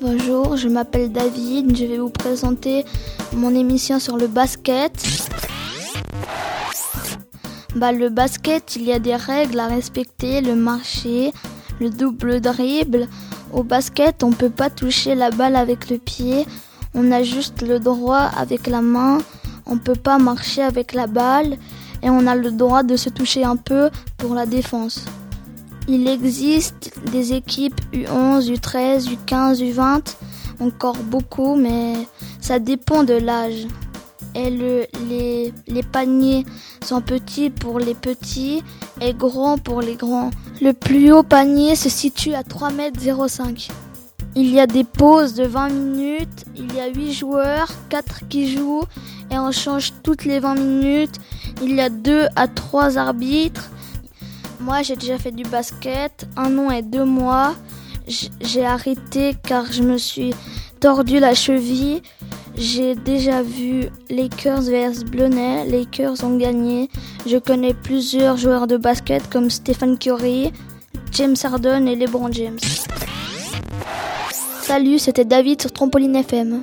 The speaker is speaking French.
Bonjour, je m'appelle David, je vais vous présenter mon émission sur le basket. Bah, le basket, il y a des règles à respecter, le marché, le double dribble. Au basket, on peut pas toucher la balle avec le pied, on a juste le droit avec la main, on peut pas marcher avec la balle et on a le droit de se toucher un peu pour la défense. Il existe des équipes U11, U13, U15, U20, encore beaucoup, mais ça dépend de l'âge. Et le, les, les paniers sont petits pour les petits et grands pour les grands. Le plus haut panier se situe à 3,05 m. Il y a des pauses de 20 minutes, il y a 8 joueurs, 4 qui jouent et on change toutes les 20 minutes. Il y a 2 à 3 arbitres. Moi j'ai déjà fait du basket, un an et deux mois. J'ai arrêté car je me suis tordu la cheville. J'ai déjà vu Lakers vs Blonay. Lakers ont gagné. Je connais plusieurs joueurs de basket comme Stephen Curry, James Harden et LeBron James. Salut, c'était David sur Trampoline FM.